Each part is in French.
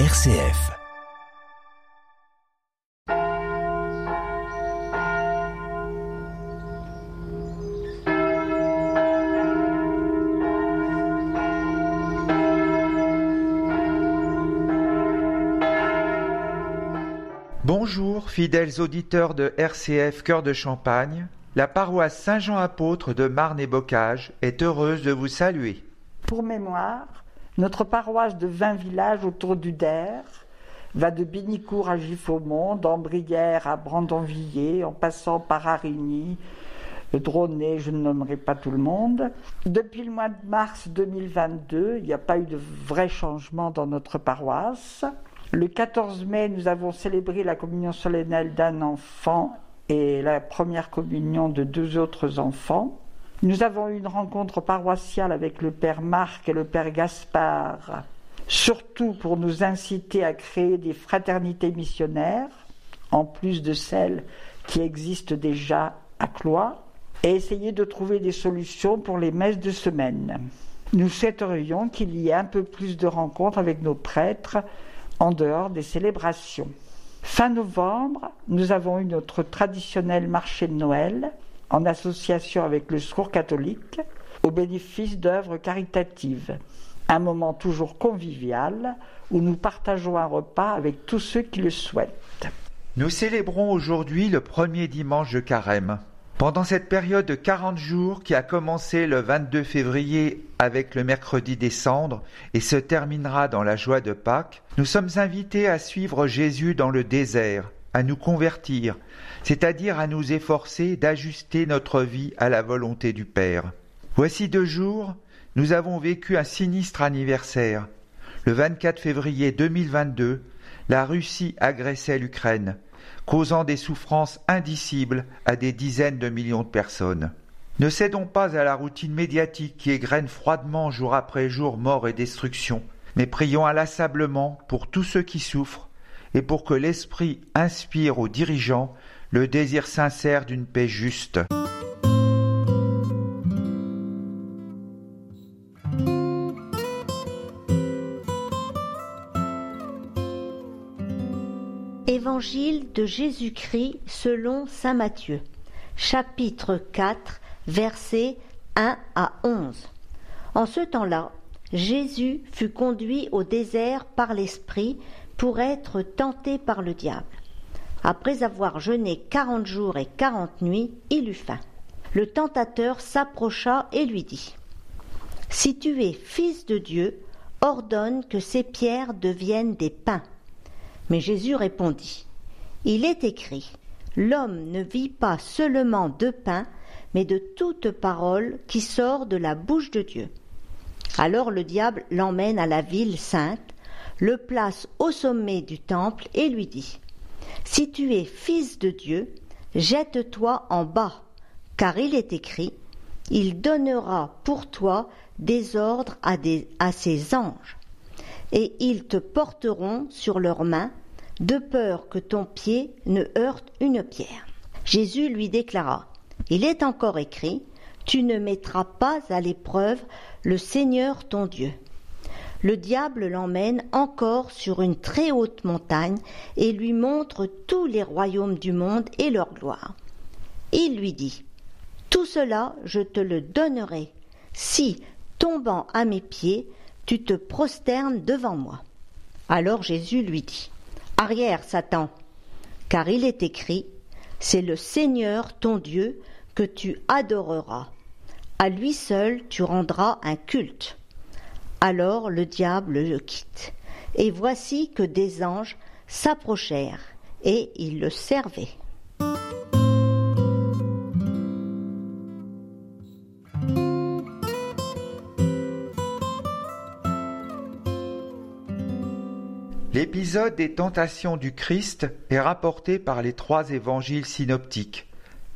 RCF. Bonjour, fidèles auditeurs de RCF Cœur de Champagne. La paroisse Saint-Jean-Apôtre de Marne et Bocage est heureuse de vous saluer. Pour mémoire, notre paroisse de 20 villages autour du Der va de Binicourt à Giffaumont, d'Ambrière à Brandonvilliers, en passant par Arigny, Droné, je ne nommerai pas tout le monde. Depuis le mois de mars 2022, il n'y a pas eu de vrai changement dans notre paroisse. Le 14 mai, nous avons célébré la communion solennelle d'un enfant et la première communion de deux autres enfants. Nous avons eu une rencontre paroissiale avec le père Marc et le père Gaspard, surtout pour nous inciter à créer des fraternités missionnaires, en plus de celles qui existent déjà à Cloix, et essayer de trouver des solutions pour les messes de semaine. Nous souhaiterions qu'il y ait un peu plus de rencontres avec nos prêtres en dehors des célébrations. Fin novembre, nous avons eu notre traditionnel marché de Noël en association avec le Secours catholique au bénéfice d'œuvres caritatives. Un moment toujours convivial où nous partageons un repas avec tous ceux qui le souhaitent. Nous célébrons aujourd'hui le premier dimanche de carême. Pendant cette période de 40 jours qui a commencé le 22 février avec le mercredi des cendres et se terminera dans la joie de Pâques, nous sommes invités à suivre Jésus dans le désert, à nous convertir, c'est-à-dire à nous efforcer d'ajuster notre vie à la volonté du Père. Voici deux jours, nous avons vécu un sinistre anniversaire. Le 24 février 2022, la Russie agressait l'Ukraine causant des souffrances indicibles à des dizaines de millions de personnes. Ne cédons pas à la routine médiatique qui égrène froidement jour après jour mort et destruction, mais prions inlassablement pour tous ceux qui souffrent et pour que l'Esprit inspire aux dirigeants le désir sincère d'une paix juste. Évangile de Jésus-Christ selon Saint Matthieu, chapitre 4, versets 1 à 11. En ce temps-là, Jésus fut conduit au désert par l'Esprit pour être tenté par le diable. Après avoir jeûné quarante jours et quarante nuits, il eut faim. Le tentateur s'approcha et lui dit Si tu es fils de Dieu, ordonne que ces pierres deviennent des pains. Mais Jésus répondit Il est écrit L'homme ne vit pas seulement de pain, mais de toute parole qui sort de la bouche de Dieu. Alors le diable l'emmène à la ville sainte, le place au sommet du temple et lui dit Si tu es fils de Dieu, jette-toi en bas, car il est écrit Il donnera pour toi des ordres à, ses anges et ils te porteront sur leurs mains, de peur que ton pied ne heurte une pierre. Jésus lui déclara, Il est encore écrit, Tu ne mettras pas à l'épreuve le Seigneur ton Dieu. Le diable l'emmène encore sur une très haute montagne et lui montre tous les royaumes du monde et leur gloire. Il lui dit, Tout cela je te le donnerai, si, tombant à mes pieds, tu te prosternes devant moi. Alors Jésus lui dit, Arrière, Satan, car il est écrit, C'est le Seigneur ton Dieu que tu adoreras. À lui seul tu rendras un culte. Alors le diable le quitte. Et voici que des anges s'approchèrent, et ils le servaient. L'épisode des tentations du Christ est rapporté par les trois évangiles synoptiques,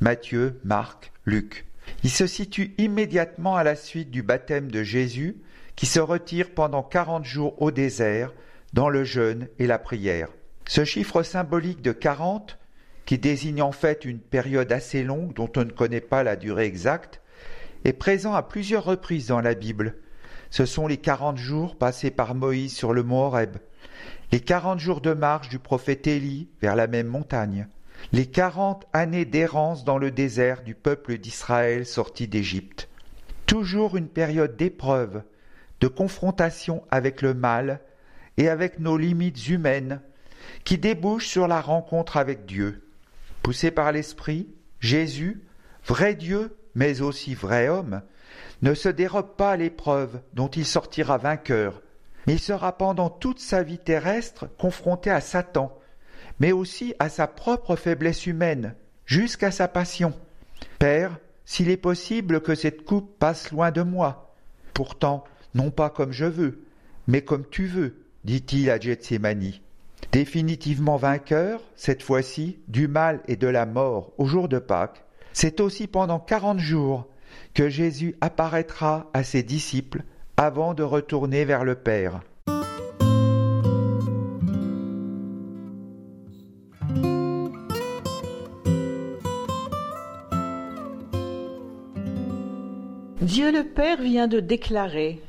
Matthieu, Marc, Luc. Il se situe immédiatement à la suite du baptême de Jésus, qui se retire pendant quarante jours au désert, dans le jeûne et la prière. Ce chiffre symbolique de quarante, qui désigne en fait une période assez longue dont on ne connaît pas la durée exacte, est présent à plusieurs reprises dans la Bible. Ce sont les quarante jours passés par Moïse sur le mont Horeb, les quarante jours de marche du prophète Élie vers la même montagne, les quarante années d'errance dans le désert du peuple d'Israël sorti d'Égypte. Toujours une période d'épreuve, de confrontation avec le mal et avec nos limites humaines qui débouche sur la rencontre avec Dieu. Poussé par l'Esprit, Jésus, vrai Dieu, mais aussi vrai homme, ne se dérobe pas à l'épreuve dont il sortira vainqueur, il sera pendant toute sa vie terrestre confronté à Satan, mais aussi à sa propre faiblesse humaine, jusqu'à sa passion. Père, s'il est possible que cette coupe passe loin de moi. Pourtant, non pas comme je veux, mais comme tu veux, dit-il à Gethsemane. Définitivement vainqueur, cette fois-ci, du mal et de la mort au jour de Pâques, c'est aussi pendant quarante jours que Jésus apparaîtra à ses disciples avant de retourner vers le Père. Dieu le Père vient de déclarer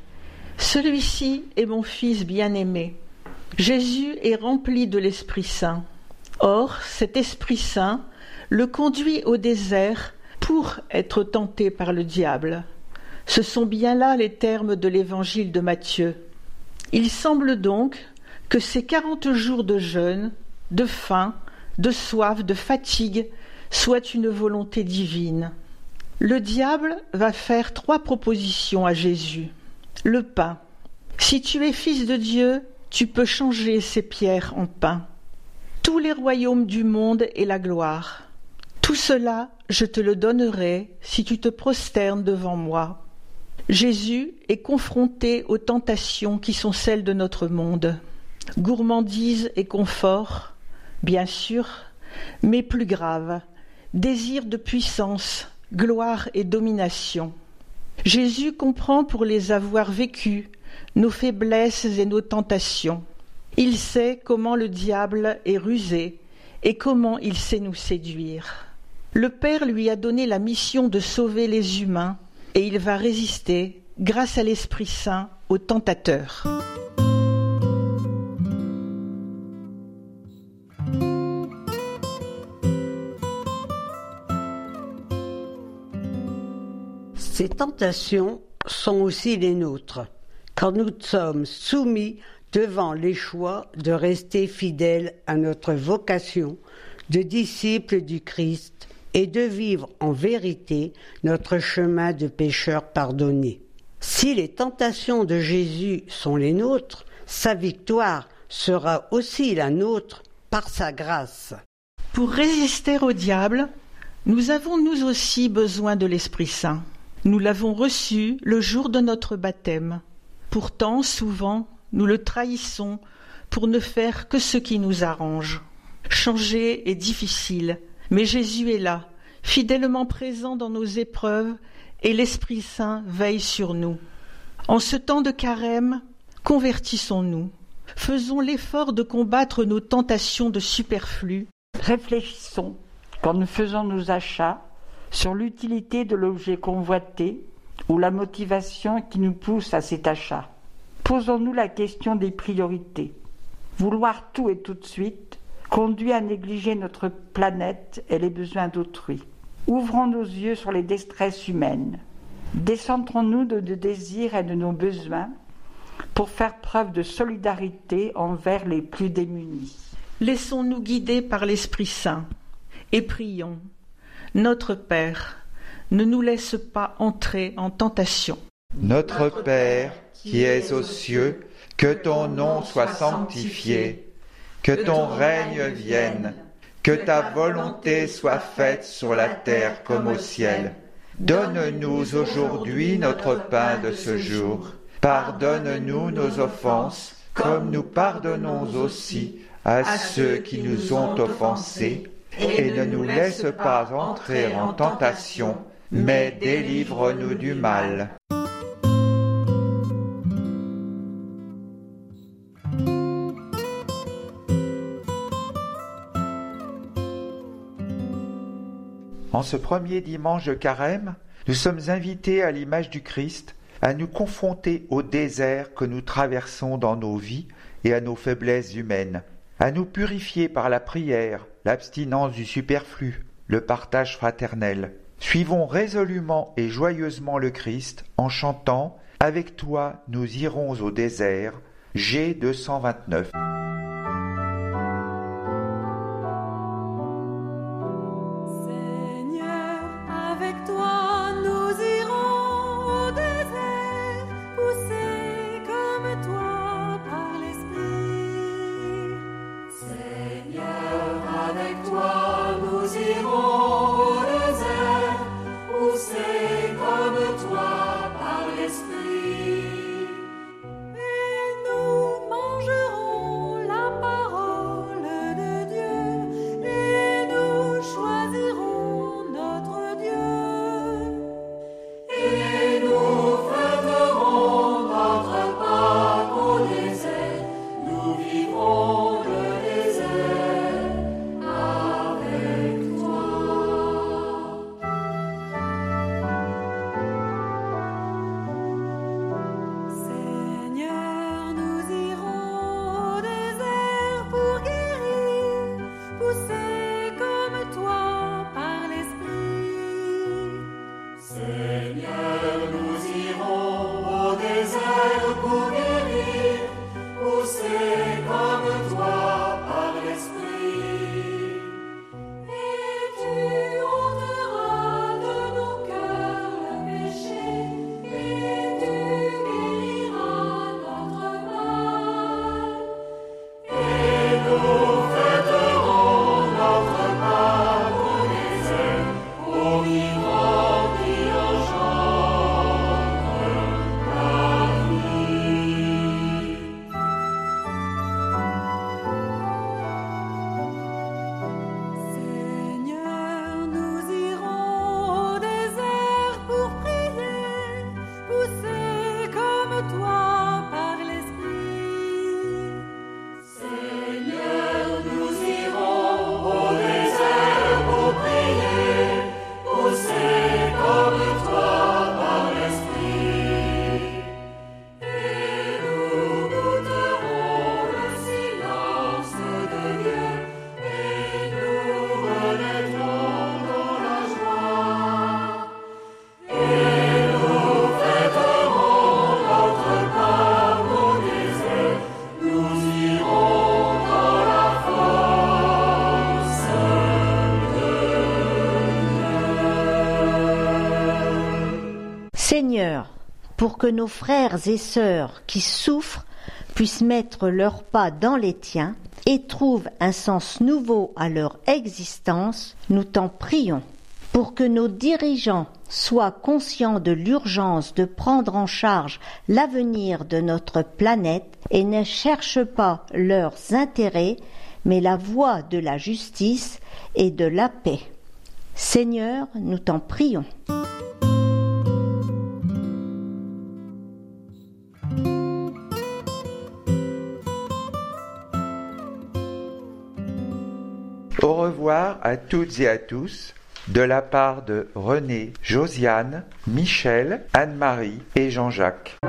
Celui-ci est mon Fils bien-aimé. Jésus est rempli de l'Esprit Saint. Or, cet Esprit Saint le conduit au désert pour être tenté par le diable. Ce sont bien là les termes de l'évangile de Matthieu. Il semble donc que ces quarante jours de jeûne, de faim, de soif, de fatigue soient une volonté divine. Le diable va faire trois propositions à Jésus. Le pain. Si tu es fils de Dieu, tu peux changer ces pierres en pain. Tous les royaumes du monde et la gloire. Tout cela, je te le donnerai si tu te prosternes devant moi. Jésus est confronté aux tentations qui sont celles de notre monde. Gourmandise et confort, bien sûr, mais plus grave, désir de puissance, gloire et domination. Jésus comprend pour les avoir vécus nos faiblesses et nos tentations. Il sait comment le diable est rusé et comment il sait nous séduire. Le Père lui a donné la mission de sauver les humains et il va résister, grâce à l'Esprit Saint, aux tentateurs. Ces tentations sont aussi les nôtres quand nous sommes soumis devant les choix de rester fidèles à notre vocation de disciples du Christ et de vivre en vérité notre chemin de pécheur pardonné. Si les tentations de Jésus sont les nôtres, sa victoire sera aussi la nôtre par sa grâce. Pour résister au diable, nous avons nous aussi besoin de l'Esprit Saint. Nous l'avons reçu le jour de notre baptême. Pourtant, souvent, nous le trahissons pour ne faire que ce qui nous arrange. Changer est difficile, mais Jésus est là, fidèlement présent dans nos épreuves, et l'Esprit Saint veille sur nous. En ce temps de carême, convertissons-nous. Faisons l'effort de combattre nos tentations de superflu. Réfléchissons, quand nous faisons nos achats, sur l'utilité de l'objet convoité ou la motivation qui nous pousse à cet achat. Posons-nous la question des priorités. Vouloir tout et tout de suite conduit à négliger notre planète et les besoins d'autrui. Ouvrons nos yeux sur les distresses humaines. Décentrons-nous de nos désirs et de nos besoins pour faire preuve de solidarité envers les plus démunis. Laissons-nous guider par l'Esprit Saint et prions. Notre Père, ne nous laisse pas entrer en tentation. Notre Père, qui es aux cieux, que ton nom soit sanctifié, que ton règne vienne, que ta volonté soit faite sur la terre comme au ciel. Donne-nous aujourd'hui notre pain de ce jour. Pardonne-nous nos offenses, comme nous pardonnons aussi à ceux qui nous ont offensés, et ne nous laisse pas entrer en tentation, mais délivre-nous du mal. En ce premier dimanche de carême, nous sommes invités à l'image du Christ à nous confronter au désert que nous traversons dans nos vies et à nos faiblesses humaines, à nous purifier par la prière, l'abstinence du superflu, le partage fraternel. Suivons résolument et joyeusement le Christ en chantant Avec toi nous irons au désert, G229. Seigneur, pour que nos frères et sœurs qui souffrent puissent mettre leurs pas dans les tiens et trouvent un sens nouveau à leur existence, nous t'en prions. Pour que nos dirigeants soient conscients de l'urgence de prendre en charge l'avenir de notre planète et ne cherchent pas leurs intérêts, mais la voie de la justice et de la paix. Seigneur, nous t'en prions. Revoir à toutes et à tous de la part de René, Josiane, Michel, Anne-Marie et Jean-Jacques.